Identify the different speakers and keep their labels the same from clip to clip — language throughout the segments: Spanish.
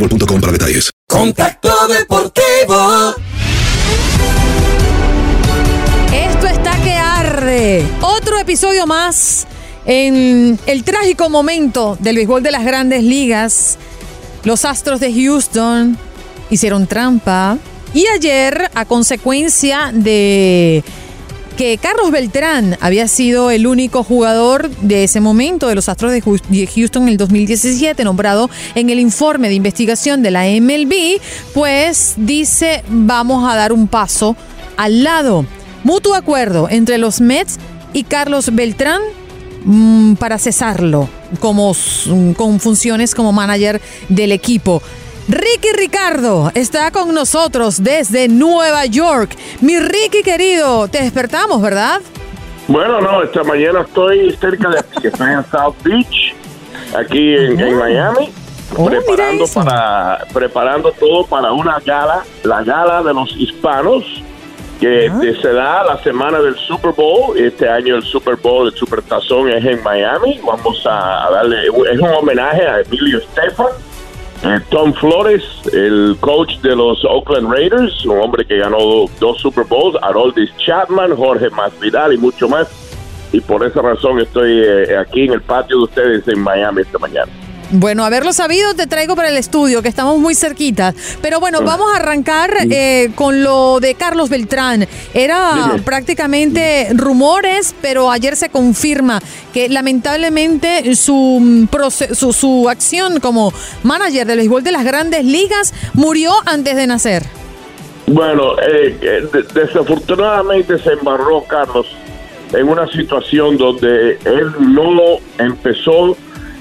Speaker 1: boostmobile.com para detalles.
Speaker 2: Contacto Deportivo.
Speaker 3: Esto está que arde. Otro episodio más en el trágico momento del béisbol de las grandes ligas. Los Astros de Houston hicieron trampa. Y ayer, a consecuencia de que Carlos Beltrán había sido el único jugador de ese momento de los Astros de Houston en el 2017, nombrado en el informe de investigación de la MLB, pues dice vamos a dar un paso al lado. Mutuo acuerdo entre los Mets y Carlos Beltrán mm, para cesarlo como, s- con funciones como manager del equipo. Ricky Ricardo está con nosotros desde Nueva York. Mi Ricky querido, te despertamos, ¿verdad?
Speaker 4: Bueno, no, esta mañana estoy cerca de aquí, estoy en South Beach, aquí en, en Miami,
Speaker 3: Oh,
Speaker 4: preparando para preparando todo para una gala, la gala de los hispanos que se da la semana del Super Bowl. Este año el Super Bowl, el Super Tazón es en Miami. Vamos a, a darle, es un homenaje a Emilio Estefan. Eh, Tom Flores, el coach de los Oakland Raiders, un hombre que ganó do- dos Super Bowls, Haroldis Chapman, Jorge Masvidal y mucho más. Y por esa razón estoy eh, aquí en el patio de ustedes en Miami esta mañana.
Speaker 3: Bueno, haberlo sabido, te traigo para el estudio, que estamos muy cerquita. Pero bueno, vamos a arrancar eh, con lo de Carlos Beltrán. Era prácticamente rumores, pero ayer se confirma que lamentablemente su, mm, su, su acción como manager del béisbol de las grandes ligas murió antes de nacer.
Speaker 4: Bueno, eh, eh, de- desafortunadamente se embarró Carlos en una situación donde él no empezó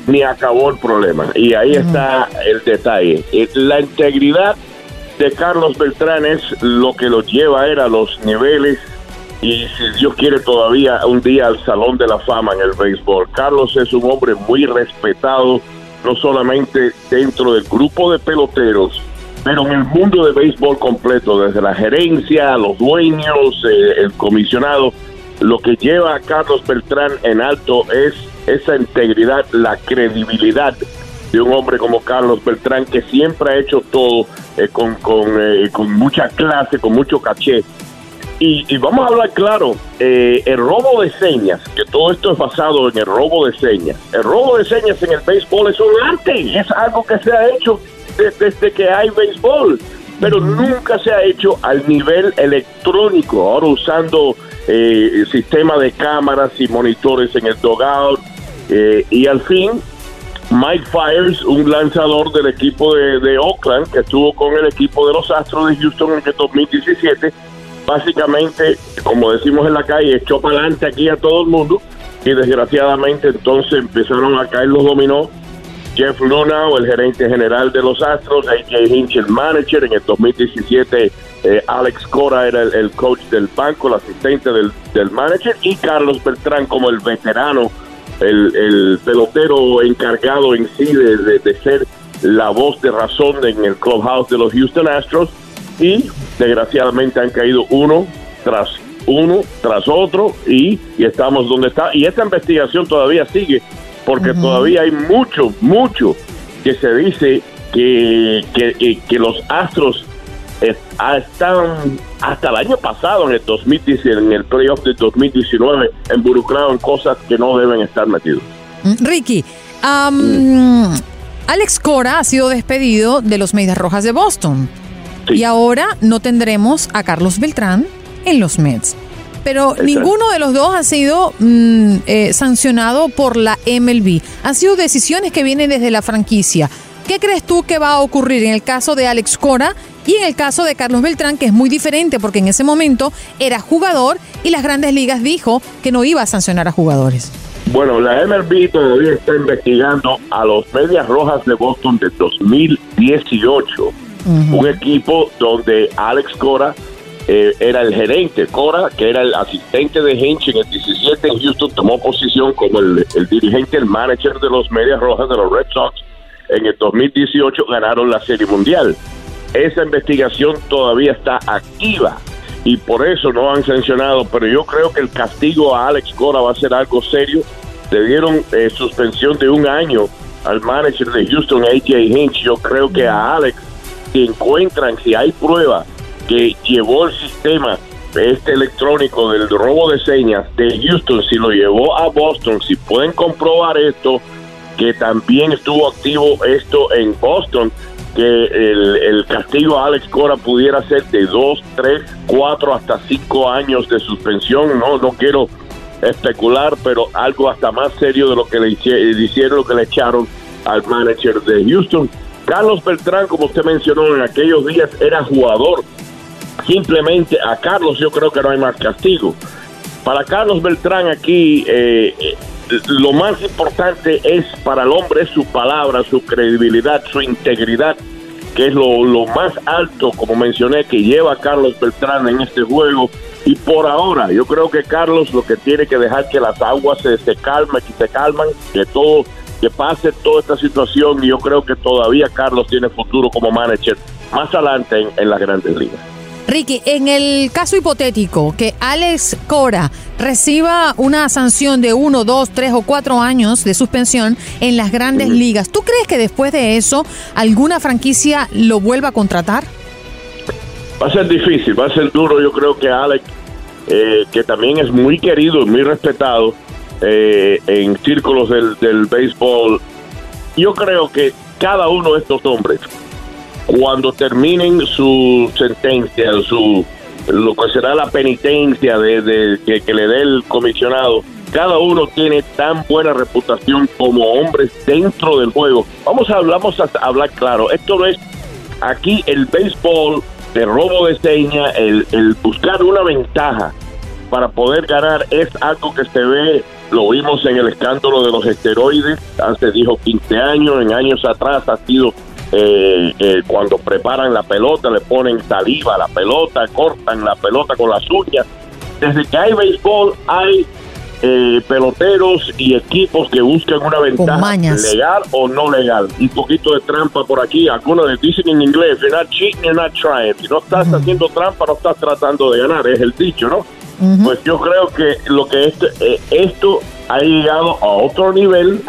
Speaker 4: ni acabó el problema. Y ahí está el detalle. Eh, La integridad de Carlos Beltrán es lo que lo lleva a él a los niveles y si Dios quiere todavía un día al Salón de la Fama en el béisbol. Carlos es un hombre muy respetado, no solamente dentro del grupo de peloteros, pero en el mundo de béisbol completo, desde la gerencia, los dueños, eh, el comisionado, lo que lleva a Carlos Beltrán en alto es esa integridad, la credibilidad de un hombre como Carlos Beltrán, que siempre ha hecho todo eh, con, con, eh, con mucha clase, con mucho caché. Y, y vamos a hablar claro, eh, el robo de señas, que todo esto es basado en el robo de señas. El robo de señas en el béisbol es un arte, es algo que se ha hecho de- desde que hay béisbol, pero nunca se ha hecho al nivel electrónico, ahora usando el sistema de cámaras y monitores en el dogout, eh, y al fin Mike Fires, un lanzador del equipo de, de, Oakland que estuvo con el equipo de los Astros de Houston en el 2017. Básicamente, como decimos en la calle, echó para adelante aquí a todo el mundo y desgraciadamente entonces empezaron a caer los dominó. Jeff Luna, el gerente general de los Astros, AJ Hinch, el manager. En el 2017, eh, Alex Cora era el, coach del banco, el asistente del, del manager, y Carlos Beltrán como el veterano el, pelotero encargado en sí de, de, ser la voz de razón en el clubhouse de los Houston Astros y desgraciadamente han caído uno tras uno tras otro y, y estamos donde está. Y esta investigación todavía sigue porque todavía hay mucho mucho que se dice que, que, que los Astros están hasta el año pasado, en el 2019, en el playoff de 2019, involucrados en cosas que no deben estar metidos.
Speaker 3: Mm, Ricky, mm. Alex Cora ha sido despedido de los Medias Rojas de Boston. Y ahora no tendremos a Carlos Beltrán en los Mets. Pero ninguno de los dos ha sido mm, eh, sancionado por la MLB. Han sido decisiones que vienen desde la franquicia. ¿Qué crees tú que va a ocurrir en el caso de Alex Cora y en el caso de Carlos Beltrán, que es muy diferente porque en ese momento era jugador y las grandes ligas dijo que no iba a sancionar a jugadores.
Speaker 4: Bueno, la MLB todavía está investigando a los Medias Rojas de Boston de 2018, un equipo donde Alex Cora eh, era el gerente, Cora, que era el asistente de Hinch en el 17 en Houston, tomó posición como el, el dirigente, el manager de los Medias Rojas de los Red Sox. En el 2018 ganaron la Serie Mundial esa investigación todavía está activa y por eso no han sancionado, pero yo creo que el castigo a Alex Cora va a ser algo serio. Le dieron eh, suspensión de un año al manager de Houston, AJ Hinch. Yo creo que a Alex, si encuentran, si hay prueba que llevó el sistema este electrónico del robo de señas de Houston, si lo llevó a Boston, si pueden comprobar esto, que también estuvo activo esto en Boston, que el, castigo a Alex Cora pudiera ser de dos, tres, cuatro, hasta cinco años de suspensión. No, no quiero especular, pero algo hasta más serio de lo que le hicieron, lo que le echaron al manager de Houston. Carlos Beltrán, como usted mencionó en aquellos días, era jugador. Simplemente a Carlos yo creo que no hay más castigo. Para Carlos Beltrán aquí eh, eh lo más importante es para el hombre su palabra, su credibilidad, su integridad, que es lo, más alto, como mencioné, que lleva Carlos Beltrán en este juego. Y por ahora, yo creo que Carlos lo que tiene que dejar que las aguas se, se calmen, que se calman, que todo, que pase toda esta situación. Y yo creo que todavía Carlos tiene futuro como manager más adelante en, en las grandes ligas.
Speaker 3: Ricky, en el caso hipotético que Alex Cora reciba una sanción de uno, dos, tres o cuatro años de suspensión en las grandes ligas, ¿tú crees que después de eso alguna franquicia lo vuelva a contratar?
Speaker 4: Va a ser difícil, va a ser duro. Yo creo que Alex, eh, que también es muy querido y muy respetado eh, en círculos del, del béisbol, yo creo que cada uno de estos hombres cuando terminen su sentencia, su lo que será la penitencia de, que, le dé el comisionado, cada uno tiene tan buena reputación como hombres dentro del juego. Vamos a, vamos a hablar claro, esto no es aquí el béisbol de robo de seña, el, el buscar una ventaja para poder ganar es algo que se ve, lo vimos en el escándalo de los esteroides, hace dijo 15 años, en años atrás ha sido eh, eh, cuando preparan la pelota le ponen saliva a la pelota, cortan la pelota con las uñas. Desde que hay béisbol hay eh, peloteros y equipos que buscan una ventaja legal o no legal. Un poquito de trampa por aquí. Algunos les dicen en inglés, you're not cheating, you're not trying. Si no estás haciendo trampa, no estás tratando de ganar. Es el dicho, ¿no? Pues yo creo que lo que esto, eh, esto ha llegado a otro nivel,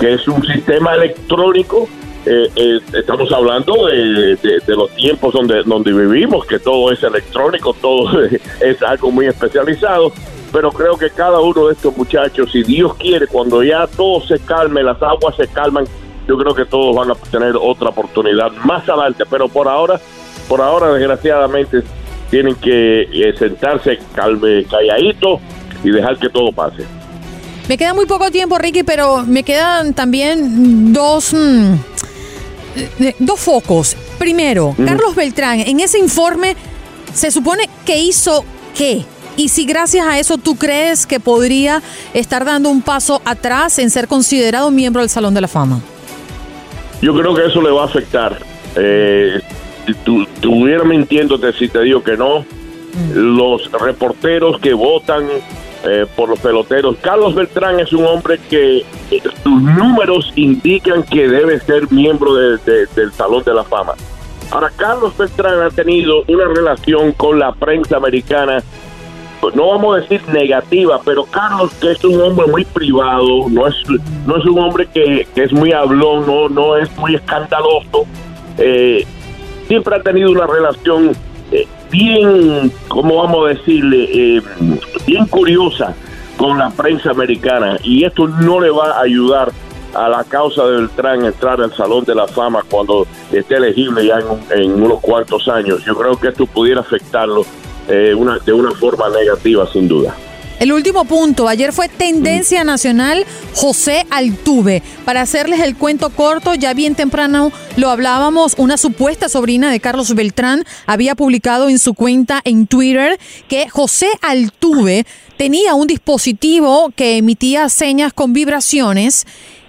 Speaker 4: que es un sistema electrónico eh, eh, estamos hablando de, los tiempos donde, donde vivimos, que todo es electrónico, todo es algo muy especializado, pero creo que cada uno de estos muchachos, si Dios quiere, cuando ya todo se calme, las aguas se calman, yo creo que todos van a tener otra oportunidad más adelante, pero por ahora, por ahora desgraciadamente tienen que eh, sentarse calme, calladito y dejar que todo pase.
Speaker 3: Me queda muy poco tiempo, Ricky, pero me quedan también dos, mm, eh, dos focos. Primero, Carlos Beltrán, en ese informe se supone que hizo qué. Y si gracias a eso tú crees que podría estar dando un paso atrás en ser considerado miembro del Salón de la Fama.
Speaker 4: Yo creo que eso le va a afectar. Eh, tú, estuviera mintiéndote si te digo que no. Los reporteros que votan eh, por los peloteros. Carlos Beltrán es un hombre que sus números indican que debe ser miembro del Salón de la Fama. Ahora, Carlos Beltrán ha tenido una relación con la prensa americana, no vamos a decir negativa, pero Carlos, que es un hombre muy privado, no es, no es un hombre que, es muy hablón, no, no es muy escandaloso, eh, siempre ha tenido una relación eh, bien, ¿cómo vamos a decirle? Eh, bien curiosa con la prensa americana y esto no le va a ayudar a la causa de Beltrán entrar al Salón de la Fama cuando esté elegible ya en, unos cuantos años. Yo creo que esto pudiera afectarlo eh, una, de una forma negativa, sin duda.
Speaker 3: El último punto, ayer fue tendencia nacional José Altuve. Para hacerles el cuento corto, ya bien temprano lo hablábamos, una supuesta sobrina de Carlos Beltrán había publicado en su cuenta en Twitter que José Altuve tenía un dispositivo que emitía señas con vibraciones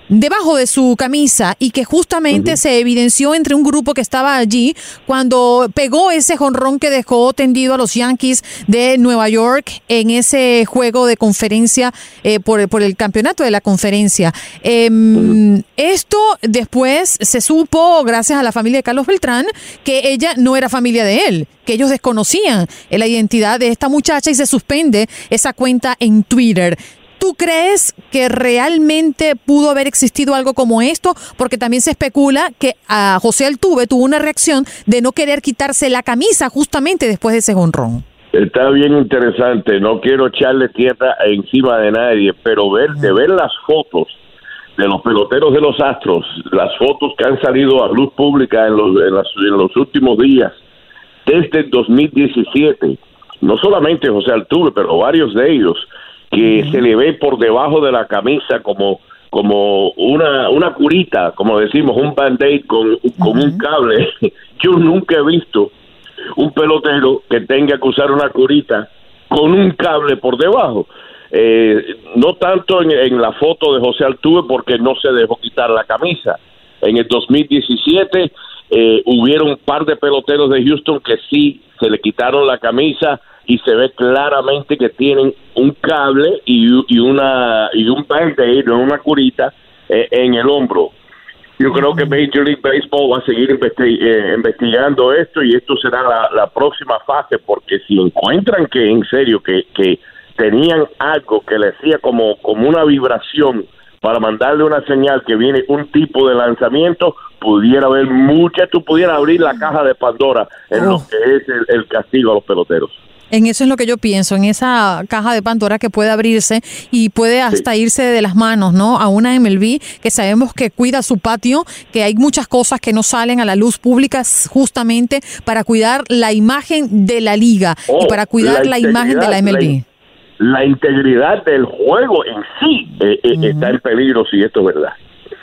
Speaker 3: debajo de su camisa y que justamente se evidenció entre un grupo que estaba allí cuando pegó ese jonrón que dejó tendido a los Yankees de Nueva York en ese juego de conferencia eh, por, por, el campeonato de la conferencia. Em, esto después se supo, gracias a la familia de Carlos Beltrán, que ella no era familia de él, que ellos desconocían la identidad de esta muchacha y se suspende esa cuenta en Twitter. ¿Tú crees que realmente pudo haber existido algo como esto? Porque también se especula que a José Altuve tuvo una reacción de no querer quitarse la camisa justamente después de ese gonrón.
Speaker 4: Está bien interesante, no quiero echarle tierra encima de nadie, pero ver, de ver las fotos de los peloteros de los Astros, las fotos que han salido a luz pública en los, en, los últimos días, desde el 2017, no solamente José Altuve, pero varios de ellos, que se le ve por debajo de la camisa como como una, una curita, como decimos, un band-aid con, con un cable. Yo nunca he visto un pelotero que tenga que usar una curita con un cable por debajo. Eh, no tanto en, la foto de José Altuve porque no se dejó quitar la camisa. En el 2017 eh, hubieron un par de peloteros de Houston que sí se le quitaron la camisa y se ve claramente que tienen un cable y, y una y un band-aid una curita eh, en el hombro. Yo creo que Major League Baseball va a seguir eh, investigando esto y esto será la, próxima fase porque si encuentran que en serio que, que tenían algo que le hacía como, como una vibración para mandarle una señal que viene un tipo de lanzamiento, pudiera haber mucha, tú pudieras abrir la caja de Pandora en lo oh. que es el castigo a los peloteros.
Speaker 3: En eso es lo que yo pienso, en esa caja de Pandora que puede abrirse y puede hasta irse de las manos, ¿no? A una MLB que sabemos que cuida su patio, que hay muchas cosas que no salen a la luz pública justamente para cuidar la imagen de la liga y oh, para cuidar la, imagen de la MLB.
Speaker 4: La, integridad del juego en sí eh, eh, está en peligro si esto es verdad.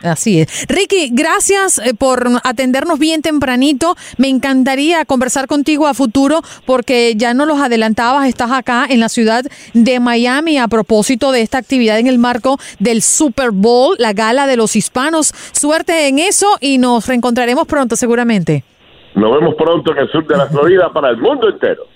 Speaker 3: Así es. Ricky, gracias eh, por atendernos bien tempranito. Me encantaría conversar contigo a futuro porque ya no los adelantabas, estás acá en la ciudad de Miami a propósito de esta actividad en el marco del Super Bowl, la gala de los hispanos. Suerte en eso y nos reencontraremos pronto seguramente.
Speaker 4: Nos vemos pronto en el sur de la Florida para el mundo entero.